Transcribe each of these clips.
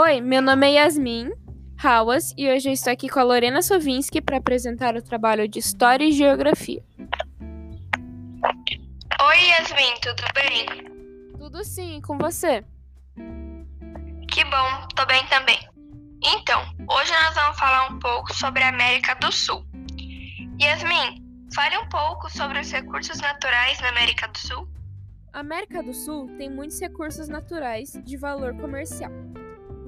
Oi, meu nome é Yasmin Hawas e hoje eu estou aqui com a Lorena Sovinski para apresentar o trabalho de História e Geografia. Oi, Yasmin, tudo bem? Tudo sim, com você? Que bom, tô bem também. Então, hoje nós vamos falar um pouco sobre a América do Sul. Yasmin, fale um pouco sobre os recursos naturais na América do Sul. A América do Sul tem muitos recursos naturais de valor comercial.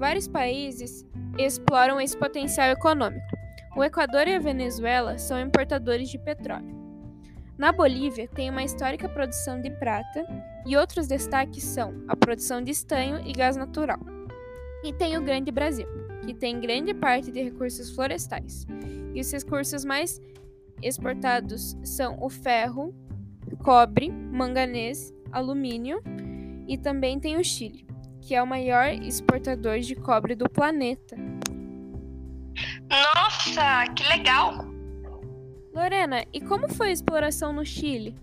Vários países exploram esse potencial econômico. O Equador e a Venezuela são importadores de petróleo. Na Bolívia, tem uma histórica produção de prata e outros destaques são a produção de estanho e gás natural. E tem o Grande Brasil, que tem grande parte de recursos florestais. E os recursos mais exportados são o ferro, cobre, manganês, alumínio e também tem o Chile que é o maior exportador de cobre do planeta. Nossa, que legal! Lorena, e como foi a exploração no Chile?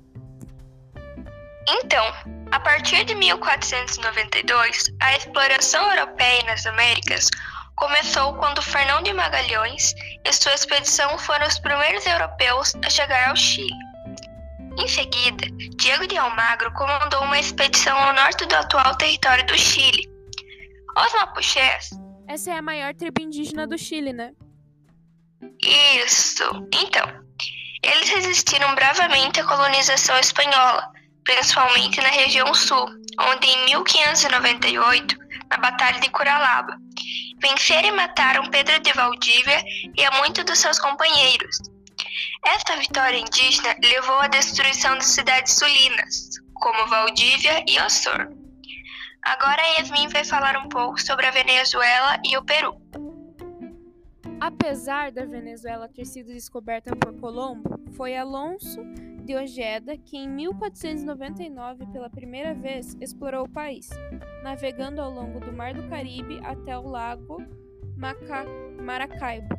Então, a partir de 1492, a exploração europeia nas Américas começou quando Fernão de Magalhães e sua expedição foram os primeiros europeus a chegar ao Chile. Em seguida, Diego de Almagro comandou uma expedição ao norte do atual território do Chile. Os Mapuches. Essa é a maior tribo indígena do Chile, né? Isso. Então, eles resistiram bravamente à colonização espanhola, principalmente na região sul, onde em 1598, na Batalha de Curalaba, venceram e mataram Pedro de Valdívia e a muitos dos seus companheiros, esta vitória indígena levou à destruição de cidades sulinas, como Valdívia e Ossor. Agora Yasmin vai falar um pouco sobre a Venezuela e o Peru. Apesar da Venezuela ter sido descoberta por Colombo, foi Alonso de Ojeda que em 1499 pela primeira vez explorou o país, navegando ao longo do Mar do Caribe até o lago Maca Maracaibo,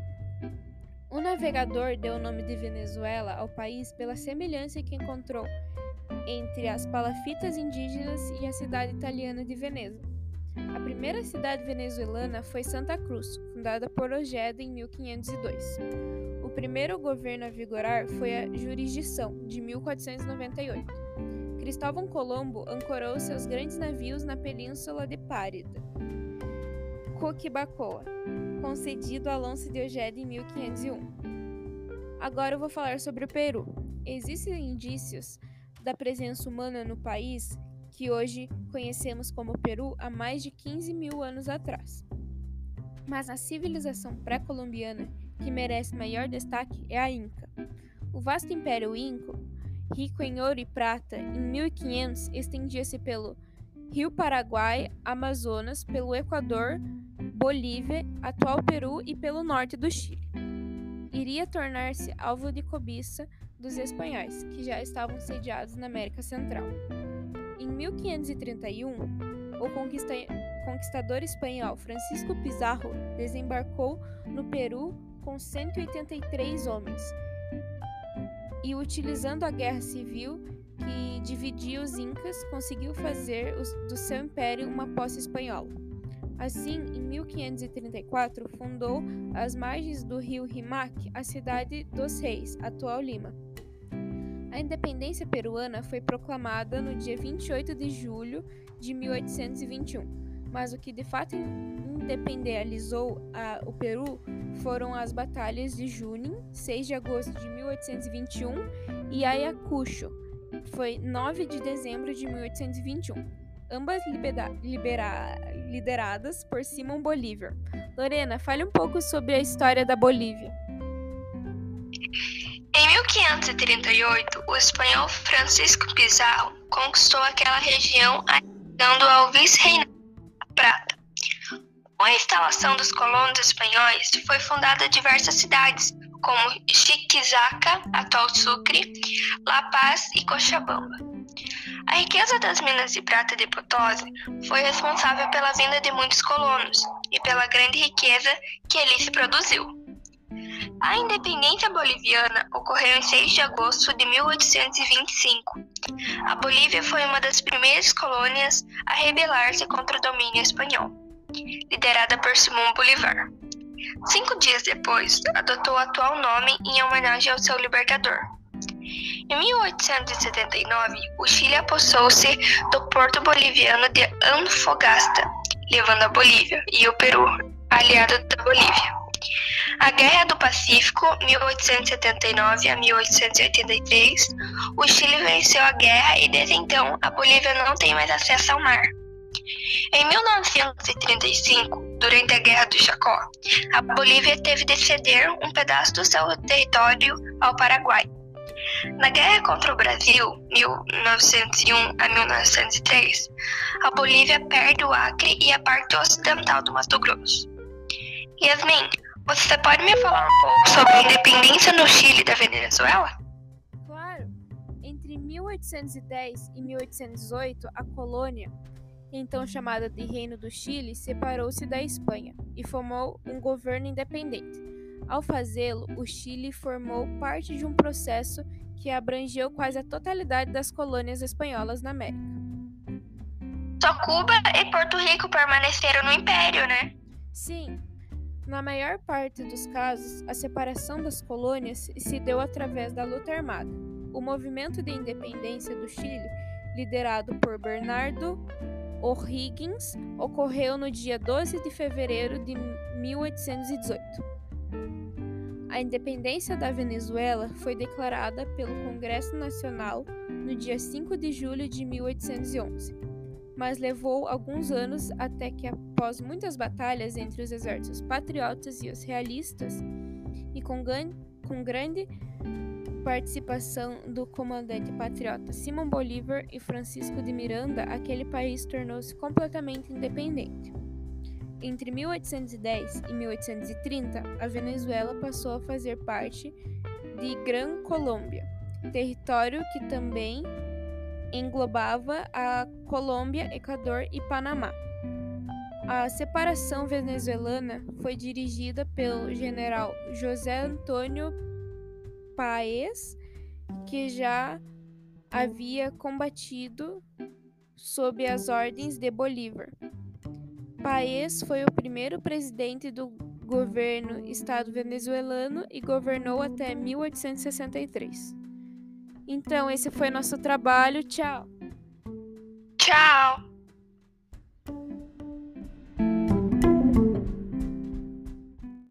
o navegador deu o nome de Venezuela ao país pela semelhança que encontrou entre as palafitas indígenas e a cidade italiana de Veneza. A primeira cidade venezuelana foi Santa Cruz, fundada por Ojeda em 1502. O primeiro governo a vigorar foi a jurisdição, de 1498. Cristóvão Colombo ancorou seus grandes navios na península de Párida, Coquibacoa, concedido a Alonso de Ojeda em 1501. Agora eu vou falar sobre o Peru. Existem indícios da presença humana no país que hoje conhecemos como Peru há mais de 15 mil anos atrás. Mas a civilização pré-colombiana que merece maior destaque é a Inca. O vasto Império Inca, rico em ouro e prata, em 1500 estendia-se pelo Rio Paraguai, Amazonas, pelo Equador, Bolívia, atual Peru e pelo norte do Chile. Iria tornar-se alvo de cobiça dos espanhóis, que já estavam sediados na América Central. Em 1531, o conquistador espanhol Francisco Pizarro desembarcou no Peru com 183 homens e, utilizando a guerra civil que dividia os incas, conseguiu fazer do seu império uma posse espanhola. Assim, em 1534, fundou às margens do rio Rimac a cidade dos Reis, atual Lima. A independência peruana foi proclamada no dia 28 de julho de 1821, mas o que de fato independalizou a, o Peru foram as batalhas de Junín, 6 de agosto de 1821, e Ayacucho, foi 9 de dezembro de 1821 ambas libera lideradas por Simon Bolívar. Lorena, fale um pouco sobre a história da Bolívia. Em 1538, o espanhol Francisco Pizarro conquistou aquela região, dando ao vice-reinado Prata. Com a instalação dos colonos espanhóis, foi fundada diversas cidades, como Chiquizaca, atual Sucre, La Paz e Cochabamba. A riqueza das minas de prata de Potosí foi responsável pela vinda de muitos colonos e pela grande riqueza que ali se produziu. A independência boliviana ocorreu em 6 de agosto de 1825. A Bolívia foi uma das primeiras colônias a rebelar-se contra o domínio espanhol. liderada por Simão Bolivar. Cinco dias depois, adotou o atual nome em homenagem ao seu libertador. Em 1879, o Chile apossou-se do porto boliviano de Antofagasta, levando a Bolívia e o Peru, aliado da Bolívia. A Guerra do Pacífico, 1879 a 1883, o Chile venceu a guerra e desde então a Bolívia não tem mais acesso ao mar. Em 1935, durante a Guerra do Chacó, a Bolívia teve de ceder um pedaço do seu território ao Paraguai. Na guerra contra o Brasil, 1901 a 1903, a Bolívia perde o Acre e a parte ocidental do Mato Grosso. Yasmin, você pode me falar um pouco sobre a independência no Chile da Venezuela? Claro. Entre 1810 e 1818, a colônia, então chamada de Reino do Chile, separou-se da Espanha e formou um governo independente. Ao fazê-lo, o Chile formou parte de um processo que abrangeu quase a totalidade das colônias espanholas na América. Só Cuba e Porto Rico permaneceram no Império, né? Sim. Na maior parte dos casos, a separação das colônias se deu através da luta armada. O movimento de independência do Chile, liderado por Bernardo O'Higgins, ocorreu no dia 12 de fevereiro de 1818. A independência da Venezuela foi declarada pelo Congresso Nacional no dia 5 de julho de 1811, mas levou alguns anos até que, após muitas batalhas entre os exércitos patriotas e os realistas, e com, com grande participação do comandante patriota Simão Bolívar e Francisco de Miranda, aquele país tornou-se completamente independente. Entre 1810 e 1830, a Venezuela passou a fazer parte de Gran Colômbia, território que também englobava a Colômbia, Equador e Panamá. A separação venezuelana foi dirigida pelo general José Antônio Paes, que já havia combatido sob as ordens de Bolívar. Paes foi o primeiro presidente do governo Estado venezuelano e governou até 1863. Então, esse foi nosso trabalho. Tchau! Tchau!